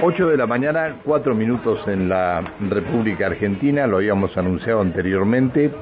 8 de la mañana, 4 minutos en la República Argentina, lo habíamos anunciado anteriormente.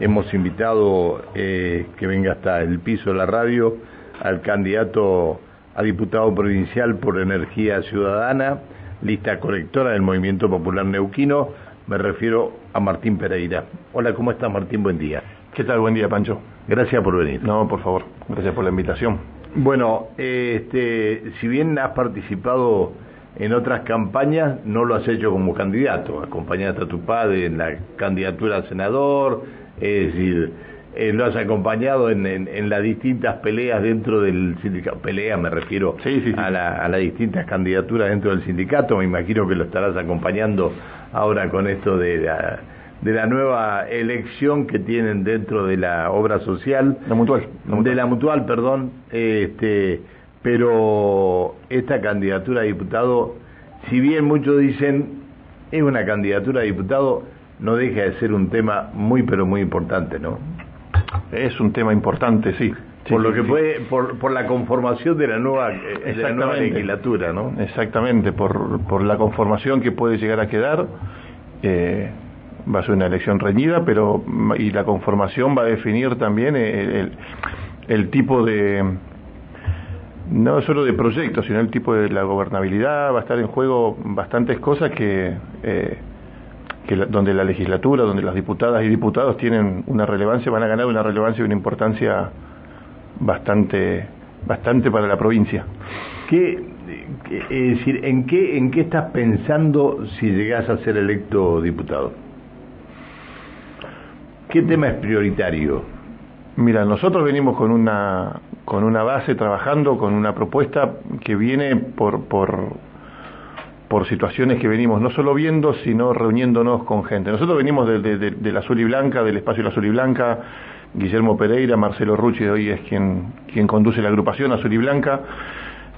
Hemos invitado eh, que venga hasta el piso de la radio al candidato a diputado provincial por Energía Ciudadana, lista colectora del Movimiento Popular Neuquino. Me refiero a Martín Pereira. Hola, ¿cómo estás Martín? Buen día. ¿Qué tal? Buen día, Pancho. Gracias por venir. No, por favor. Gracias por la invitación. Bueno, este, si bien has participado en otras campañas no lo has hecho como candidato, acompañaste a tu padre en la candidatura a senador, es decir, eh, lo has acompañado en, en, las distintas peleas dentro del sindicato, pelea me refiero A, la, a las distintas candidaturas dentro del sindicato, me imagino que lo estarás acompañando ahora con esto de la, de la nueva elección que tienen dentro de la obra social. La mutual. La mutual. De la mutual, perdón. Este, pero esta candidatura a diputado, si bien muchos dicen es una candidatura a diputado, no deja de ser un tema muy pero muy importante, ¿no? Es un tema importante, sí. por lo que puede, por, por la conformación de la nueva, de la nueva legislatura, ¿no? Exactamente, por, por la conformación que puede llegar a quedar. Eh, va a ser una elección reñida, pero y la conformación va a definir también el, el tipo de, no solo de proyectos, sino el tipo de la gobernabilidad, va a estar en juego bastantes cosas que, eh, que donde la legislatura, donde las diputadas y diputados tienen una relevancia, van a ganar una relevancia y una importancia bastante, bastante para la provincia. ¿Qué, es decir, ¿en qué, ¿en qué estás pensando si llegas a ser electo diputado? ¿Qué tema es prioritario? Mira, nosotros venimos con una, con una base trabajando, con una propuesta que viene por, por, por situaciones que venimos no solo viendo, sino reuniéndonos con gente. Nosotros venimos de, de, la Azul y Blanca, del espacio de la Azul y Blanca, Guillermo Pereira, Marcelo Rucci de hoy es quien, quien conduce la agrupación Azul y Blanca.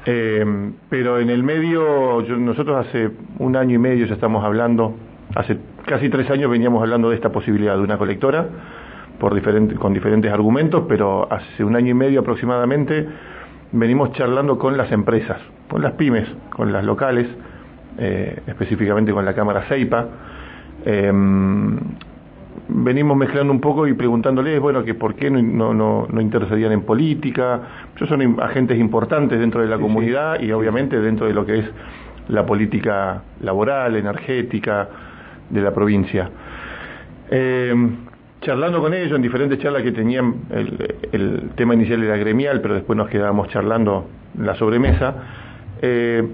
Eh, pero en el medio, nosotros hace un año y medio ya estamos hablando, hace casi tres años veníamos hablando de esta posibilidad de una colectora por diferente, con diferentes argumentos, pero hace un año y medio aproximadamente venimos charlando con las empresas, con las pymes, con las locales, eh, específicamente con la Cámara CEIPA. Em, venimos mezclando un poco y preguntándoles, bueno, que por qué no, no, no intercedían en política. Ellos son agentes importantes dentro de la comunidad y obviamente dentro de lo que es la política laboral, energética de la provincia. Eh, charlando con ellos en diferentes charlas que tenían, el, tema inicial era gremial, pero después nos quedábamos charlando en la sobremesa, eh,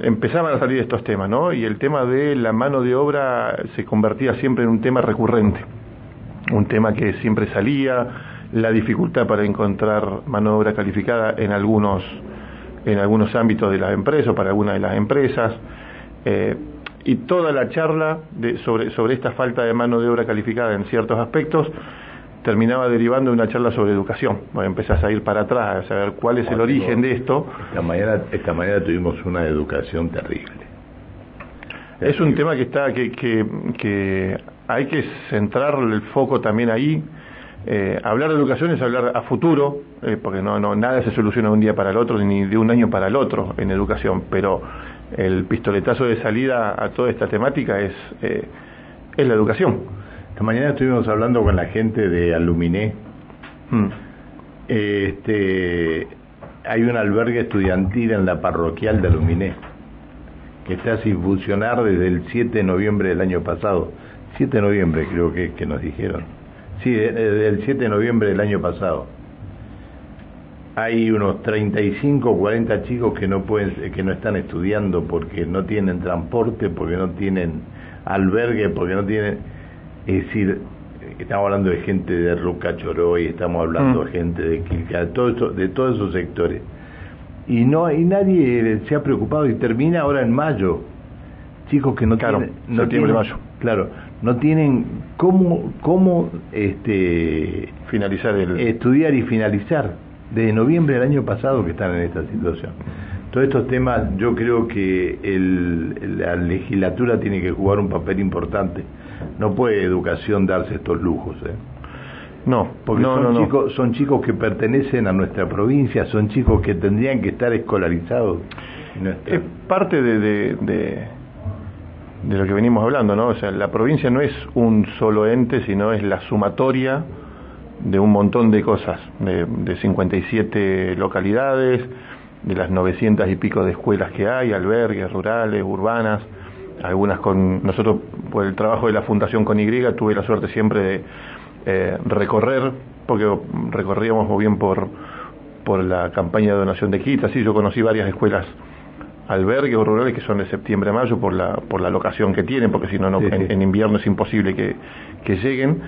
empezaban a salir estos temas, ¿no? Y el tema de la mano de obra se convertía siempre en un tema recurrente, un tema que siempre salía, la dificultad para encontrar mano de obra calificada en algunos, en algunos ámbitos de las empresas, para algunas de las empresas. Eh, y toda la charla de, sobre, sobre esta falta de mano de obra calificada en ciertos aspectos terminaba derivando de una charla sobre educación. Bueno, empezás a ir para atrás, a saber cuál es el origen de esto. Esta mañana, esta mañana tuvimos una educación terrible. Es un tema que está que, que, que hay que centrar el foco también ahí. Eh, hablar de educación es hablar a futuro, eh, porque no, no nada se soluciona de un día para el otro ni de un año para el otro en educación, pero el pistoletazo de salida a toda esta temática es, eh, es la educación. Esta mañana estuvimos hablando con la gente de Aluminé. Hmm. Este, hay un albergue estudiantil en la parroquial de Aluminé que está sin funcionar desde el 7 de noviembre del año pasado. 7 de noviembre creo que, que nos dijeron. Sí, desde el 7 de noviembre del año pasado hay unos 35 o 40 chicos que no pueden que no están estudiando porque no tienen transporte, porque no tienen albergue, porque no tienen es decir, estamos hablando de gente de Ruca Choroy, estamos hablando mm. de gente de Quilca, de todo de todos esos sectores. Y no y nadie se ha preocupado y termina ahora en mayo. Chicos que no tienen no tienen mayo. Claro, no tienen cómo cómo este finalizar el estudiar y finalizar de noviembre del año pasado que están en esta situación. Todos estos temas yo creo que el, la legislatura tiene que jugar un papel importante. No puede educación darse estos lujos. ¿eh? No, porque son, chicos, no. son chicos que pertenecen a nuestra provincia, son chicos que tendrían que estar escolarizados Es parte de, de, de, lo que venimos hablando, ¿no? O sea, la provincia no es un solo ente, sino es la sumatoria de un montón de cosas, de, de 57 localidades, de las 900 y pico de escuelas que hay, albergues rurales, urbanas, algunas con nosotros por el trabajo de la fundación con Y tuve la suerte siempre de eh, recorrer porque recorríamos muy bien por por la campaña de donación de kits así yo conocí varias escuelas albergues rurales que son de septiembre a mayo por la por la locación que tienen porque si no, en, invierno es imposible que, que lleguen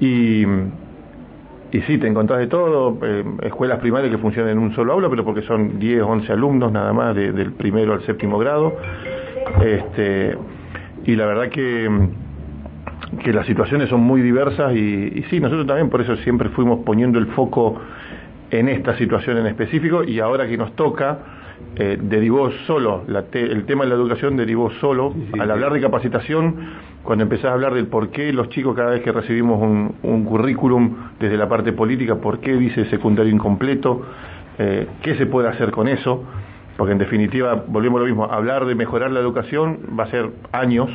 y y sí, te encontrás de todo, eh, escuelas primarias que funcionan en un solo aula, pero porque son 10, 11 alumnos nada más, del primero al séptimo grado. Este, y la verdad que, que las situaciones son muy diversas y, sí, nosotros también por eso siempre fuimos poniendo el foco en esta situación en específico y ahora que nos toca, eh, derivó solo, el tema de la educación derivó solo, al hablar de capacitación, cuando empezás a hablar del por qué los chicos cada vez que recibimos un, currículum desde la parte política, por qué dice secundario incompleto, eh, qué se puede hacer con eso, porque en definitiva, volvemos a lo mismo, hablar de mejorar la educación va a ser años,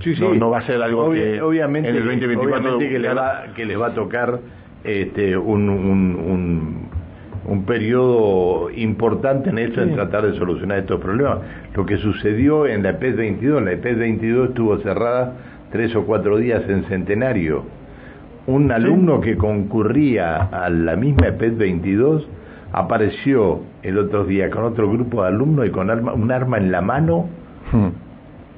sí, sí. No, va a ser algo que obviamente, en el 2024 que, le va, que les va a tocar este, un, un, un, periodo importante en esto, en tratar de solucionar estos problemas. Lo que sucedió en la EPES 22, la EPES 22 estuvo cerrada tres o cuatro días en Centenario. Un alumno que concurría a la misma EPES 22 apareció el otro día con otro grupo de alumnos y con un arma en la mano hmm.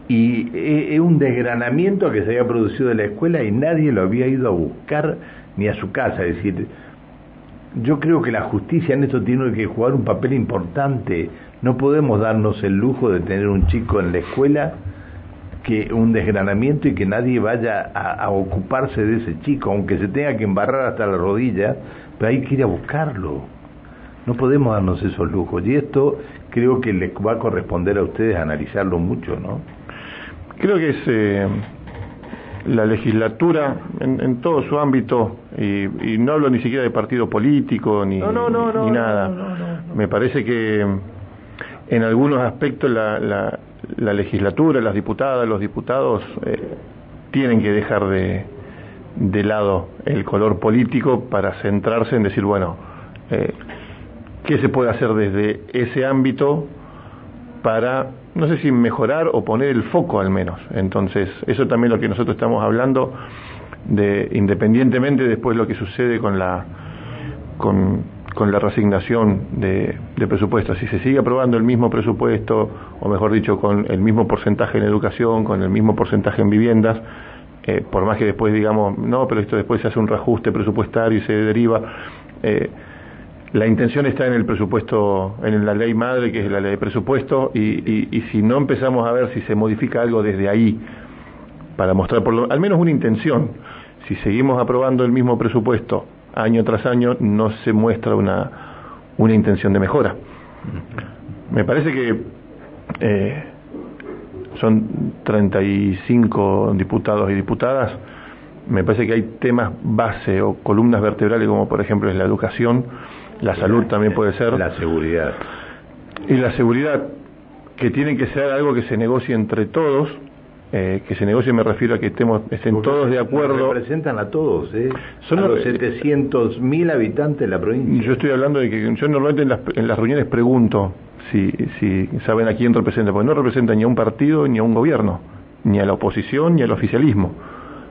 y es un desgranamiento que se había producido en la escuela y nadie lo había ido a buscar ni a su casa. Es decir, yo creo que la justicia en esto tiene que jugar un papel importante. No podemos darnos el lujo de tener un chico en la escuela que un desgranamiento y que nadie vaya a, ocuparse de ese chico, aunque se tenga que embarrar hasta la rodilla, pero hay que ir a buscarlo. No podemos darnos esos lujos. Y esto creo que les va a corresponder a ustedes analizarlo mucho, ¿no? Creo que es eh, la legislatura en, todo su ámbito, y, no hablo ni siquiera de partido político ni, ni nada. Me parece que en algunos aspectos la, la, legislatura, las diputadas, los diputados eh, tienen que dejar de, de lado el color político para centrarse en decir, bueno, eh, qué se puede hacer desde ese ámbito para, no sé si mejorar o poner el foco al menos. Entonces, eso también lo que nosotros estamos hablando de, independientemente después lo que sucede con la, con, con la resignación de, de presupuestos. Si se sigue aprobando el mismo presupuesto, o mejor dicho, con el mismo porcentaje en educación, con el mismo porcentaje en viviendas, eh, por más que después digamos, no, pero esto después se hace un reajuste presupuestario y se deriva. Eh, la intención está en el presupuesto, en la ley madre, que es la ley de presupuesto, y, si no empezamos a ver si se modifica algo desde ahí, para mostrar por lo, al menos una intención, si seguimos aprobando el mismo presupuesto año tras año, no se muestra una, una intención de mejora. Me parece que eh, son 35 diputados y diputadas, me parece que hay temas base o columnas vertebrales como por ejemplo es la educación, la salud también puede ser. La seguridad. Y la seguridad, que tiene que ser algo que se negocie entre todos, eh, que se negocie me refiero a que estemos, estén todos de acuerdo. Representan a todos, ¿eh? Son a los 700.000 habitantes de la provincia. Yo estoy hablando de que yo normalmente en las, en las reuniones pregunto si, si saben a quién representa, porque no representa ni a un partido ni a un gobierno, ni a la oposición ni al oficialismo.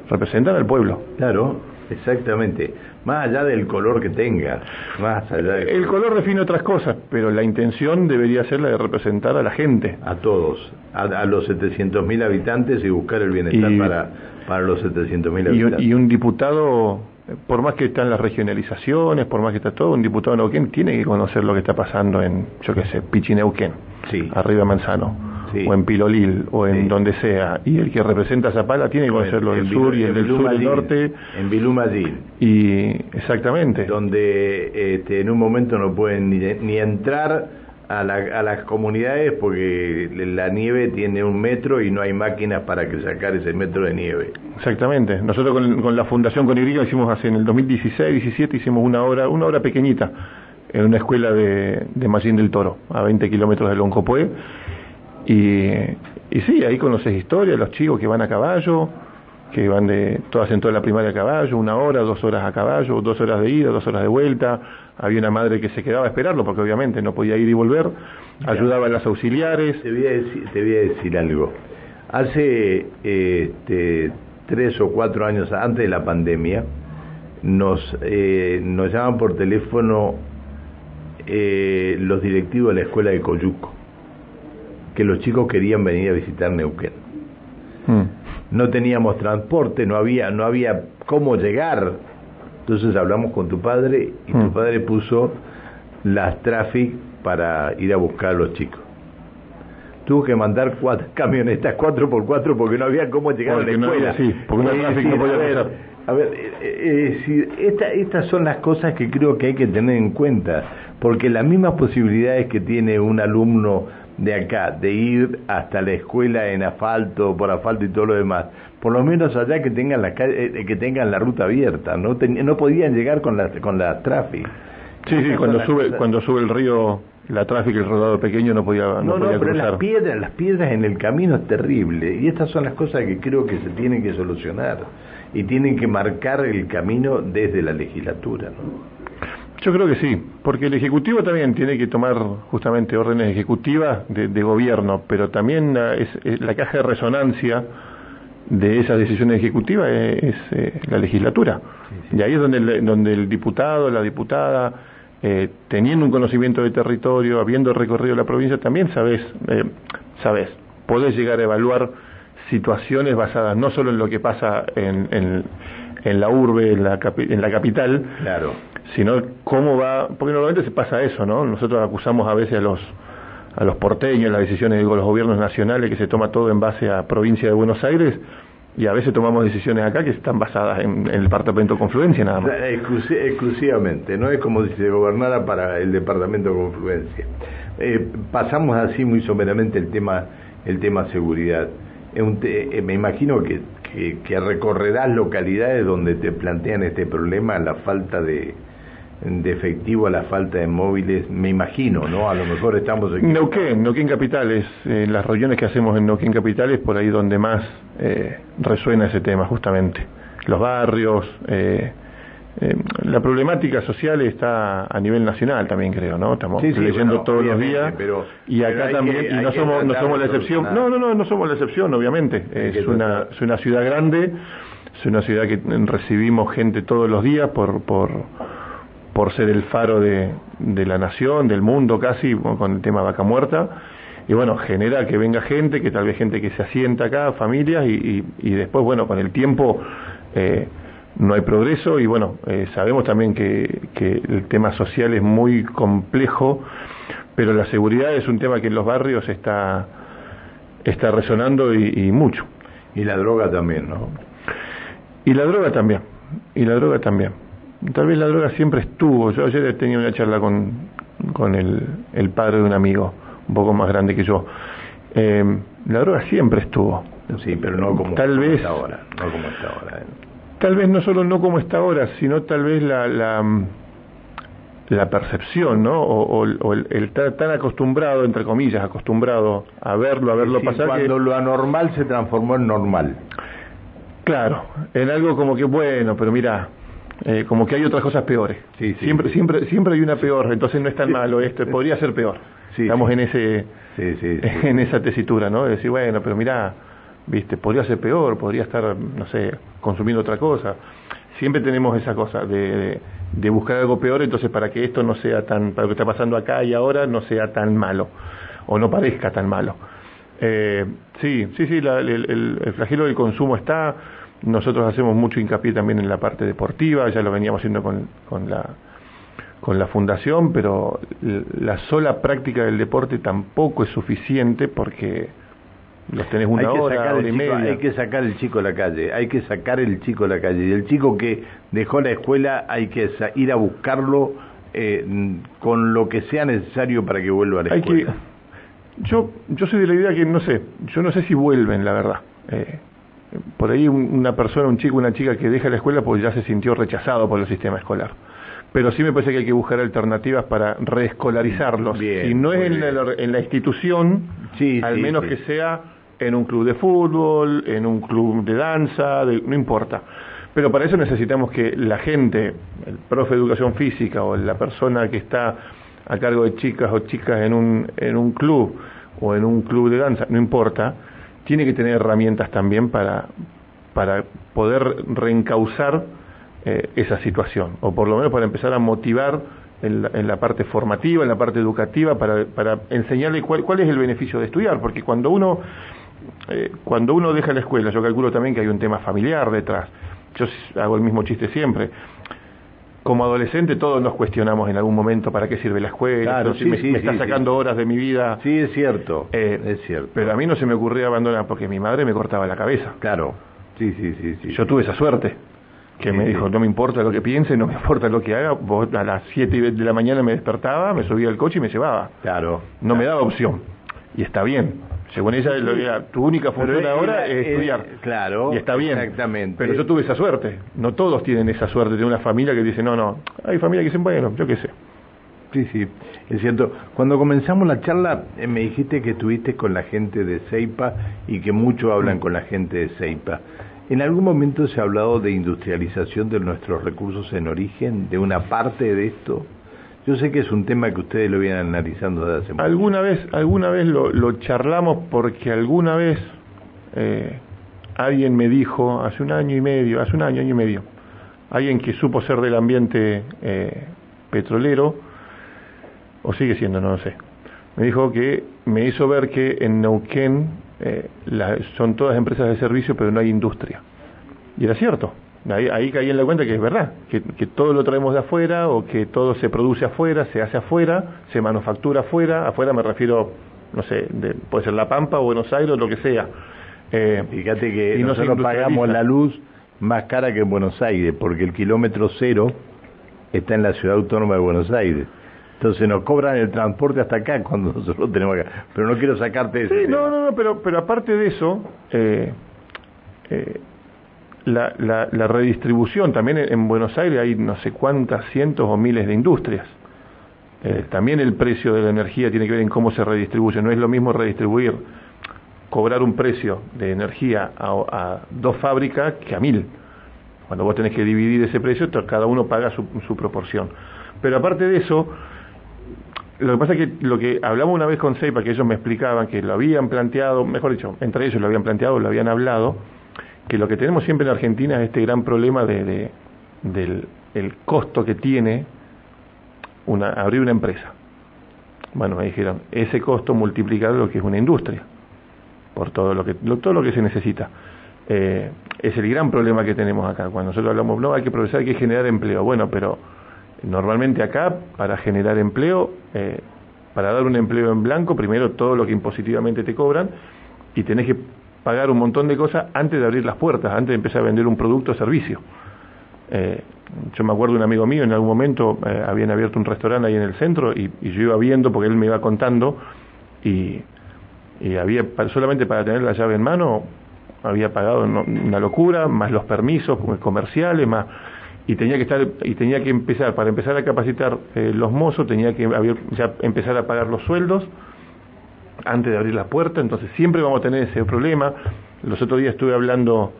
Representan al pueblo. Claro, exactamente más allá del color que tenga, más allá El color define otras cosas, pero la intención debería ser la de representar a la gente. A todos, a, los 700.000 habitantes y buscar el bienestar para, para los 700.000 habitantes. Y un, diputado, por más que están las regionalizaciones, por más que está todo, un diputado de Neuquén tiene que conocer lo que está pasando en, yo qué sé, Pichineuquén, sí. arriba Manzano o en Pilolil o en donde sea y el que representa a Zapala tiene que conocerlo del sur y el del sur del norte en Bilumadil y exactamente donde este, en un momento no pueden ni, entrar a, a, las comunidades porque la nieve tiene un metro y no hay máquinas para que sacar ese metro de nieve. Exactamente. Nosotros con, con la Fundación con hicimos hace en el 2016-17 hicimos una obra, una obra pequeñita en una escuela de, de Mallín del Toro, a 20 kilómetros de Loncopué. Y, y sí, ahí conoces historia, los chicos que van a caballo, que van de todas en toda la primaria a caballo, una hora, dos horas a caballo, dos horas de ida, dos horas de vuelta. Había una madre que se quedaba a esperarlo porque obviamente no podía ir y volver, ayudaba a las auxiliares. Te voy a decir, te voy a decir algo. Hace este, tres o cuatro años antes de la pandemia, nos, eh, nos llaman por teléfono eh, los directivos de la escuela de Coyuco, que los chicos querían venir a visitar Neuquén. Hmm. No teníamos transporte, no había, no había cómo llegar. Entonces hablamos con tu padre y tu hmm. padre puso las traffic para ir a buscar a los chicos tuvo que mandar cuatro camionetas cuatro por cuatro porque no había cómo llegar a la escuela. sí, porque tráfico no podía a ver, eh, eh, esta, estas son las cosas que creo que hay que tener en cuenta, porque las mismas posibilidades que tiene un alumno de acá, de ir hasta la escuela en asfalto, por asfalto y todo lo demás, por lo menos allá que tengan la eh, que tengan la ruta abierta, no no podían llegar con la con la tráfico. Sí, sí, cuando sube cuando sube el río la tráfico, el rodado pequeño no podía no, no, pero las piedras, las piedras en el camino es terrible y estas son las cosas que creo que se tienen que solucionar y tienen que marcar el camino desde la legislatura, ¿no? Yo creo que sí, porque el Ejecutivo también tiene que tomar justamente órdenes ejecutivas de, gobierno, pero también es, la caja de resonancia de esas decisiones ejecutivas es, eh, la legislatura. Y ahí es donde el, donde el diputado, la diputada, eh, teniendo un conocimiento de territorio, habiendo recorrido la provincia, también sabes, eh, sabes, podés llegar a evaluar situaciones basadas no solo en lo que pasa en, en, la urbe, en la, en la capital, claro. sino cómo va, porque normalmente se pasa eso, ¿no? Nosotros acusamos a veces a los a los porteños, las decisiones de los gobiernos nacionales, que se toma todo en base a provincia de Buenos Aires, y a veces tomamos decisiones acá que están basadas en, el departamento de Confluencia nada más. exclusivamente, no es como si se gobernara para el departamento de Confluencia. Eh, pasamos así muy someramente el tema, el tema seguridad. Eh, me imagino que, que, que recorrerás localidades donde te plantean este problema, la falta de, de efectivo la falta de móviles, me imagino, ¿no? A lo mejor estamos en Neuquén, Neuquén Capital es, en las reuniones que hacemos en Neuquén Capital es por ahí donde más eh, resuena ese tema, justamente. Los barrios, eh, eh, la problemática social está a nivel nacional también creo, ¿no? Estamos leyendo todos los días pero, y acá también, y no somos, no somos la excepción, no, no, no, no somos la excepción, obviamente. Es una, es una ciudad grande, es una ciudad que recibimos gente todos los días por, por por ser el faro de, de la nación, del mundo casi, con el tema vaca muerta. Y bueno, genera que venga gente, que tal vez gente que se asienta acá, familias, y, y, después, bueno, con el tiempo eh, no hay progreso y bueno, eh, sabemos también que, que el tema social es muy complejo, pero la seguridad es un tema que en los barrios está, está resonando y, y mucho. Y la droga también, ¿no? Y la droga también, y la droga también tal vez la droga siempre estuvo. Yo ayer tenía una charla con, con el, el padre de un amigo, un poco más grande que yo. Eh, la droga siempre estuvo. Sí, pero no como, tal vez, está ahora. No como está ahora. ¿eh? Tal vez no solo no como está ahora, sino tal vez la, la, la percepción, ¿no? O, o, el, estar tan acostumbrado, entre comillas, acostumbrado a verlo, a verlo pasar. Cuando lo anormal se transformó en normal. Claro, en algo como que, bueno, pero mira, eh, como que hay otras cosas peores. siempre, siempre, siempre hay una peor, entonces no es tan malo esto, podría ser peor. Estamos en ese, en esa tesitura, ¿no? De decir, bueno, pero mira, viste, podría ser peor, podría estar, no sé, consumiendo otra cosa. Siempre tenemos esa cosa de, de, buscar algo peor, entonces para que esto no sea tan, para lo que está pasando acá y ahora no sea tan malo, o no parezca tan malo. Eh, sí, sí, sí, el, el flagelo del consumo está, nosotros hacemos mucho hincapié también en la parte deportiva, ya lo veníamos haciendo con, con, la, con la fundación, pero la sola práctica del deporte tampoco es suficiente porque los tenés una hora, hora y media. Hay que sacar el chico a la calle, hay que sacar el chico a la calle. Y el chico que dejó la escuela hay que ir a buscarlo eh, con lo que sea necesario para que vuelva a la escuela. yo, yo soy de la idea que no sé, yo no sé si vuelven, la verdad. Eh, por ahí una persona, un chico, una chica que deja la escuela porque ya se sintió rechazado por el sistema escolar. pero sí me parece que hay que buscar alternativas para reescolarizarlos. Bien, si no es en la, en la institución, Sí, al sí, menos sí. que sea en un club de fútbol, en un club de danza, de- no importa. Pero para eso necesitamos que la gente, el profe de educación física o la persona que está a cargo de chicas o chicas en un, en un club o en un club de danza, no importa, tiene que tener herramientas también para, para poder reencauzar eh, esa situación, o por lo menos para empezar a motivar en la, en la parte formativa, en la parte educativa, para, para enseñarle cuál, cuál es el beneficio de estudiar, porque cuando uno, eh, cuando uno deja la escuela, yo calculo también que hay un tema familiar detrás, yo hago el mismo chiste siempre, como adolescente todos nos cuestionamos en algún momento para qué sirve la escuela, Claro, sí, me, sí, me está sí, sacando horas de mi vida, Sí, es cierto. eh, es cierto. pero a mí no se me ocurría abandonar porque mi madre me cortaba la cabeza. Claro. Sí, sí, sí, sí. Yo tuve esa suerte, que me dijo, no me importa lo que piense, no me importa lo que haga, vos a las 7 de la mañana me despertaba, me subía al coche y me llevaba. Claro. No me daba opción. Y está bien. Según ella, tu única función ahora era- es estudiar. claro, Y está bien. exactamente. Pero yo tuve esa suerte. No todos tienen esa suerte de una familia que dice, no, no. Hay familia que dicen, bueno, yo qué sé. Sí, sí, es cierto. Cuando comenzamos la charla eh, me dijiste que estuviste con la gente de Ceipa y que mucho Mm. hablan con la gente de Ceipa. ¿En algún momento se ha hablado de industrialización de nuestros recursos en origen, de una parte de esto? Yo sé que es un tema que ustedes lo vienen analizando desde hace mucho. Alguna vez, alguna vez lo, lo charlamos porque alguna vez eh, alguien me dijo, hace un año y medio, hace un año, año y medio, alguien que supo ser del ambiente eh, petrolero, o sigue siendo, no lo sé, me dijo que me hizo ver que en Neuquén eh, la- son todas empresas de servicio, pero no hay industria. Y era cierto. Ahí, ahí caí en la cuenta que es verdad, que, que todo lo traemos de afuera o que todo se produce afuera, se hace afuera, se manufactura afuera. Afuera me refiero, no sé, de- puede ser La Pampa, Buenos Aires, lo que sea. Eh, Fíjate que y no nosotros pagamos la luz más cara que en Buenos Aires, porque el kilómetro cero está en la ciudad autónoma de Buenos Aires. Entonces nos cobran el transporte hasta acá cuando nosotros tenemos acá. Pero no quiero sacarte de ese Sí, tema. no, no, no, pero, pero aparte de eso, eh, eh, la, la, la redistribución, también en, en Buenos Aires hay no sé cuántas cientos o miles de industrias. Eh, también el precio de la energía tiene que ver en cómo se redistribuye. No es lo mismo redistribuir, cobrar un precio de energía a, dos fábricas que a mil. Cuando vos tenés que dividir ese precio, cada uno paga su, su proporción. Pero aparte de eso, lo que pasa es que lo que hablamos una vez con Seipa, que ellos me explicaban que lo habían planteado, mejor dicho, entre ellos lo habían planteado, lo habían hablado, que lo que tenemos siempre en Argentina es este gran problema de, de- del el costo que tiene una, abrir una empresa. Bueno, me dijeron, ese costo multiplicado lo que es una industria, por todo lo que, lo- todo lo que se necesita. Eh, es el gran problema que tenemos acá. Cuando nosotros hablamos, no, hay que progresar, hay que generar empleo. Bueno, pero normalmente acá, para generar empleo, eh, para dar un empleo en blanco, primero todo lo que impositivamente te cobran y tenés que pagar un montón de cosas antes de abrir las puertas, antes de empezar a vender un producto o servicio. Eh, yo me acuerdo de un amigo mío, en algún momento eh, habían abierto un restaurante ahí en el centro y, y yo iba viendo porque él me iba contando y, y había solamente para tener la llave en mano había pagado una locura, más los permisos comerciales, más y tenía que estar y tenía que empezar para empezar a capacitar eh, los mozos tenía que haber- ya empezar a pagar los sueldos antes de abrir la puerta, entonces siempre vamos a tener ese problema. Los otros días estuve hablando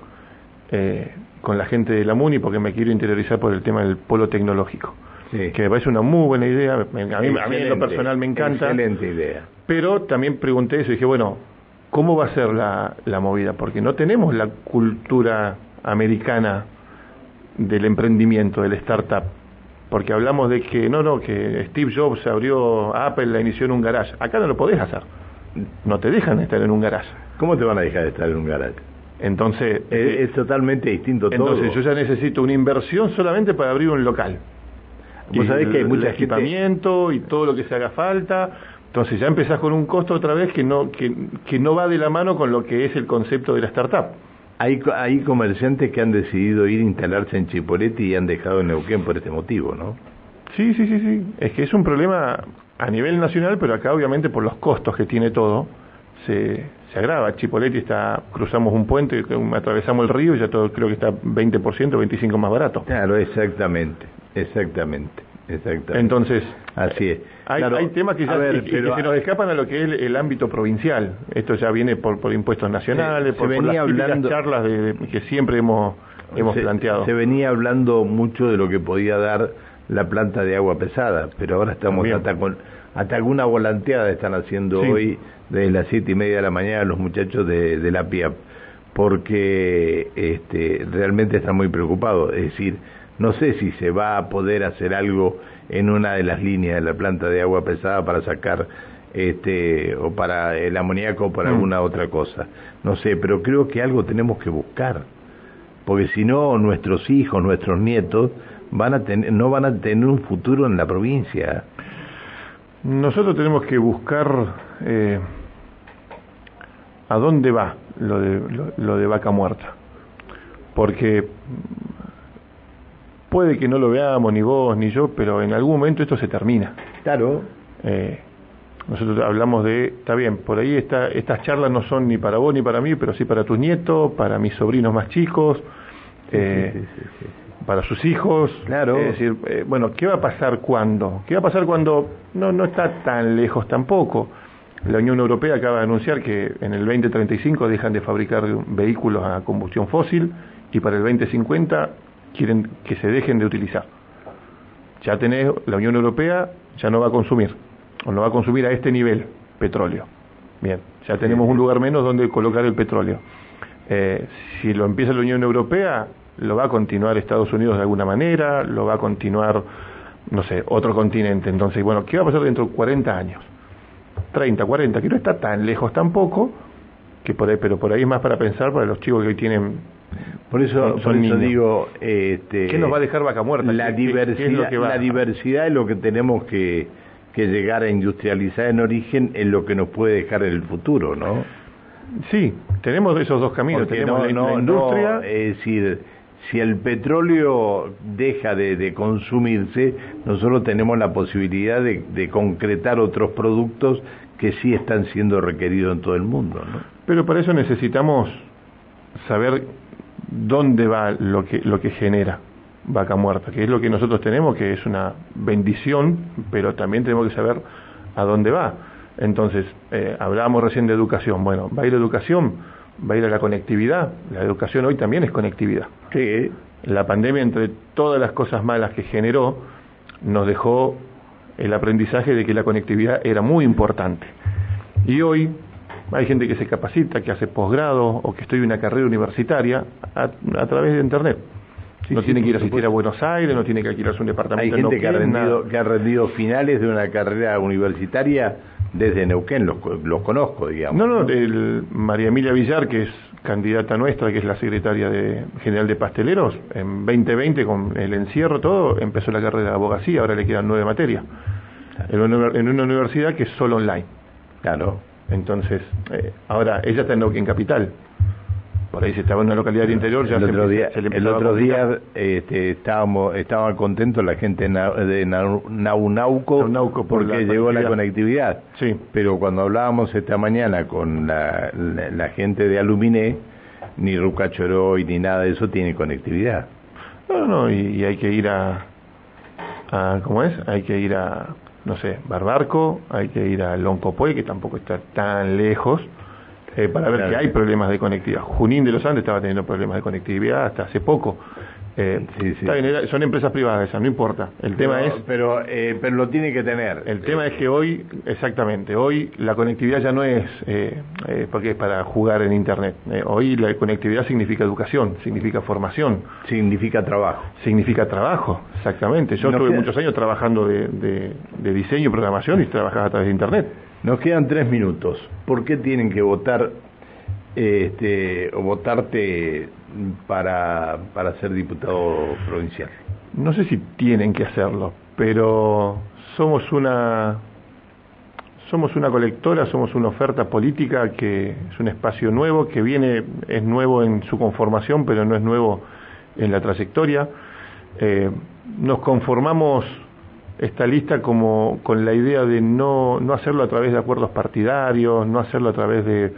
eh, con la gente de la MUNI porque me quiero interiorizar por el tema del polo tecnológico, Sí. que me parece una muy buena idea, a mí, a mí en lo personal me encanta, Excelente idea. pero también pregunté eso y dije, bueno, ¿cómo va a ser la, la movida? Porque no tenemos la cultura americana del emprendimiento, del startup. Porque hablamos de que, no, no, que Steve Jobs abrió Apple, la inició en un garage. Acá no lo podés hacer. No te dejan estar en un garage. ¿Cómo te van a dejar de estar en un garaje? Entonces, Es, eh, es totalmente distinto entonces todo. yo ya necesito una inversión solamente para abrir un local. Vos Y sabés que hay gente- equipamiento y todo lo que se haga falta. Entonces ya empezás con un costo otra vez que no que, que no va de la mano con lo que es el concepto de la startup. Hay, hay comerciantes que han decidido ir a instalarse en Chipolete y han dejado en Neuquén por este motivo, ¿no? Sí, sí, sí, sí. Es que es un problema a nivel nacional, pero acá obviamente por los costos que tiene todo, se, se agrava. Chipoletti está, cruzamos un puente, atravesamos el río y ya todo creo que está 20%, 25% más barato. Claro, exactamente, exactamente. Exactamente. Entonces, así es. Hay, hay temas que, ya, se nos escapan a lo que es el, ámbito provincial. Esto ya viene por, por impuestos nacionales, por, venía hablando, charlas de, que siempre hemos, hemos planteado. Se venía hablando mucho de lo que podía dar la planta de agua pesada, pero ahora estamos hasta con hasta alguna volanteada están haciendo hoy desde las siete y media de la mañana los muchachos de, de la PIAP, porque este, realmente están muy preocupados. Es decir, no sé si se va a poder hacer algo en una de las líneas de la planta de agua pesada para sacar este o para el amoníaco o para mm. alguna otra cosa. No sé, pero creo que algo tenemos que buscar. Porque si no nuestros hijos, nuestros nietos van a tener no van a tener un futuro en la provincia. Nosotros tenemos que buscar eh, a dónde va lo de lo de vaca muerta. Porque puede que no lo veamos ni vos ni yo, pero en algún momento esto se termina. Claro. Eh, nosotros hablamos de, está bien, por ahí está, estas charlas no son ni para vos ni para mí, pero sí para tus nietos, para mis sobrinos más chicos, eh, para sus hijos. Claro. Es decir, eh, bueno, ¿qué va a pasar cuando? ¿Qué va a pasar cuando no, no está tan lejos tampoco? La Unión Europea acaba de anunciar que en el 2035 dejan de fabricar vehículos a combustión fósil y para el 2050 quieren que se dejen de utilizar. Ya tenés, la Unión Europea ya no va a consumir, o no va a consumir a este nivel petróleo. Bien, ya tenemos un lugar menos donde colocar el petróleo. Eh, si lo empieza la Unión Europea, lo va a continuar Estados Unidos de alguna manera, lo va a continuar, no sé, otro continente. Entonces, bueno, ¿qué va a pasar dentro de 40 años? 30, 40, que no está tan lejos tampoco, que por ahí, pero por ahí es más para pensar para los chicos que hoy tienen por eso, por eso digo, este, ¿qué nos va a dejar vaca muerta? La diversidad, es la diversidad es lo que tenemos que, que llegar a industrializar en origen, es lo que nos puede dejar en el futuro, ¿no? Sí, tenemos esos dos caminos. tenemos la, industria. es decir, si el petróleo deja de, de consumirse, nosotros tenemos la posibilidad de, concretar otros productos que sí están siendo requeridos en todo el mundo. Pero para eso necesitamos saber dónde va lo que, lo que genera vaca muerta, que es lo que nosotros tenemos, que es una bendición, pero también tenemos que saber a dónde va. Entonces, eh, hablábamos recién de educación. Bueno, va a ir educación, va a ir a la conectividad. La educación hoy también es conectividad. Sí. La pandemia, entre todas las cosas malas que generó, nos dejó el aprendizaje de que la conectividad era muy importante. Y hoy hay gente que se capacita, que hace posgrado o que estudia una carrera universitaria a, través de Internet. no tiene que ir a asistir a Buenos Aires, no tiene que alquilarse un departamento. Hay gente que, ha rendido, que ha rendido finales de una carrera universitaria desde Neuquén, los, los conozco, digamos. No, no, el María Emilia Villar, que es candidata nuestra, que es la secretaria de, general de pasteleros, en 2020 con el encierro todo, empezó la carrera de abogacía, ahora le quedan nueve materias. En una, en una universidad que es solo online. Claro. Entonces, eh, ahora ella está en Neuquén Capital. Por ahí se estaba en una localidad del interior. Ya el otro día, el otro día este, estábamos, estaban contentos la gente de Naunauco, porque llegó la conectividad. Sí. Pero cuando hablábamos esta mañana con la, la, gente de Aluminé, ni Rucachoroy ni nada de eso tiene conectividad. No, no, y, y hay que ir a, a, ¿cómo es? Hay que ir a no sé, Barbarco, hay que ir a Loncopoy, que tampoco está tan lejos, eh, para ver que hay problemas de conectividad. Junín de los Andes estaba teniendo problemas de conectividad hasta hace poco. Eh, son empresas privadas esas, no importa. El tema es... Pero, eh, pero lo tiene que tener. El tema es que hoy, exactamente, hoy la conectividad ya no es eh, eh porque es para jugar en Internet. hoy la conectividad significa educación, significa formación. Significa trabajo. Significa trabajo, exactamente. Yo estuve muchos años trabajando de, de diseño y programación y trabajaba a través de Internet. Nos quedan tres minutos. ¿Por qué tienen que votar este, o votarte para, para ser diputado provincial? No sé si tienen que hacerlo, pero somos una somos una colectora, somos una oferta política que es un espacio nuevo, que viene, es nuevo en su conformación, pero no es nuevo en la trayectoria. Eh, nos conformamos esta lista como con la idea de no, no hacerlo a través de acuerdos partidarios, no hacerlo a través de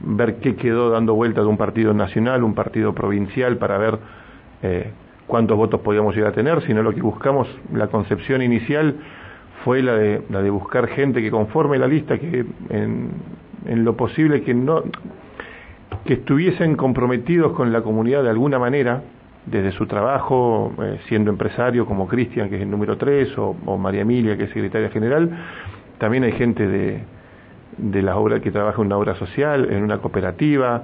ver qué quedó dando vuelta de un partido nacional, un partido provincial, para ver eh, cuántos votos podíamos llegar a tener, sino lo que buscamos, la concepción inicial fue la de, la de buscar gente que conforme la lista, que en, en lo posible que no que estuviesen comprometidos con la comunidad de alguna manera, desde su trabajo, eh, siendo empresario como Cristian, que es el número 3, o, María Emilia, que es secretaria general, también hay gente de, de la obra que trabaja en una obra social, en una cooperativa,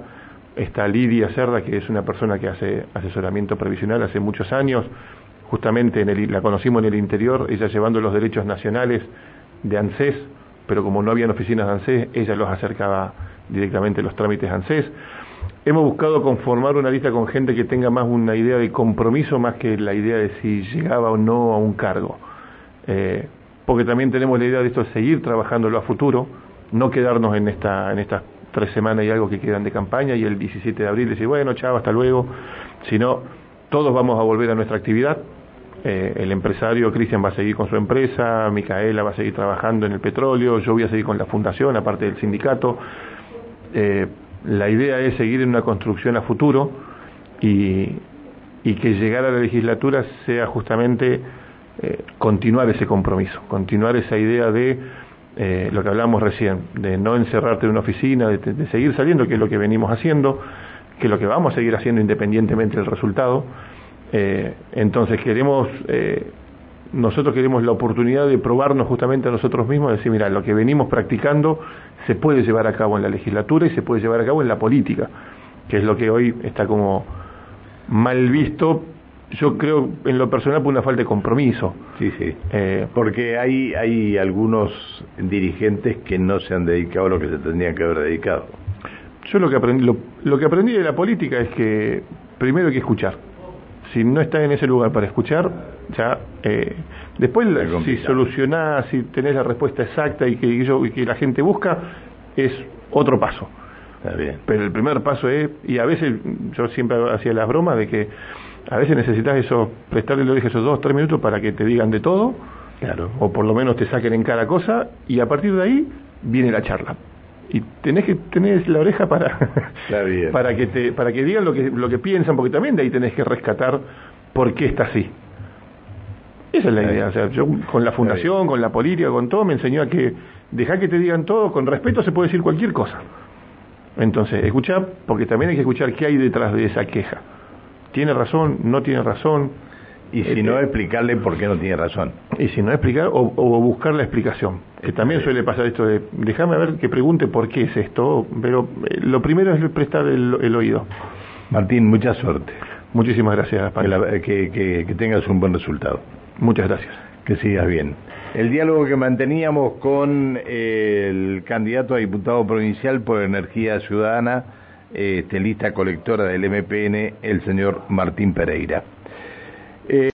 está Lidia Cerda, que es una persona que hace asesoramiento previsional hace muchos años, justamente en el, la conocimos en el interior, ella llevando los derechos nacionales de ANSES, pero como no habían oficinas de ANSES, ella los acercaba directamente los trámites ANSES. Hemos buscado conformar una lista con gente que tenga más una idea de compromiso más que la idea de si llegaba o no a un cargo. Eh, porque también tenemos la idea de esto de seguir trabajándolo a futuro, no quedarnos en, esta, en estas tres semanas y algo que quedan de campaña y el 17 de abril decir, bueno, chao, hasta luego, sino todos vamos a volver a nuestra actividad. Eh, el empresario Cristian va a seguir con su empresa, Micaela va a seguir trabajando en el petróleo, yo voy a seguir con la fundación, aparte del sindicato. Eh, la idea es seguir en una construcción a futuro y, que llegar a la legislatura sea justamente eh, continuar ese compromiso, continuar esa idea de eh, lo que hablamos recién, de no encerrarte en una oficina, de, seguir saliendo, que es lo que venimos haciendo, que es lo que vamos a seguir haciendo independientemente del resultado. Eh, entonces queremos nosotros queremos la oportunidad de probarnos justamente a nosotros mismos, decir, mira, lo que venimos practicando se puede llevar a cabo en la legislatura y se puede llevar a cabo en la política, que es lo que hoy está como mal visto, yo creo en lo personal por una falta de compromiso. Sí, sí. Eh, Porque hay, hay algunos dirigentes que no se han dedicado a lo que se tendrían que haber dedicado. Yo lo que aprendí, lo que aprendí de la política es que primero hay que escuchar si no estás en ese lugar para escuchar, ya eh, después si solucionás, si tenés la respuesta exacta y que, yo, y que la gente busca, es otro paso. Pero el primer paso es, y a veces yo siempre hacía las bromas de que a veces necesitas eso, prestarle lo dije esos dos, tres minutos para que te digan de todo, claro. o por lo menos te saquen en cada cosa, y a partir de ahí viene la charla y tenés que tener la oreja para para que te para que digan lo que lo que piensan porque también de ahí tenés que rescatar por qué está así. Esa es la idea o sea yo con la fundación con la política con todo me enseñó a que dejar que te digan todo con respeto se puede decir cualquier cosa. Entonces escuchar porque también hay que escuchar qué hay detrás de esa queja. Tiene razón no tiene razón y si no, explicarle por qué no tiene razón. Y si no, explicar o, buscar la explicación. Que también suele pasar esto de, déjame ver que pregunte por qué es esto, pero eh, lo primero es prestar el, oído. Martín, mucha suerte. Muchísimas gracias, que, que, que, tengas un buen resultado. Muchas gracias. Que sigas bien. El diálogo que manteníamos con eh, el candidato a diputado provincial por Energía Ciudadana, este, lista colectora del MPN, el señor Martín Pereira. Eh,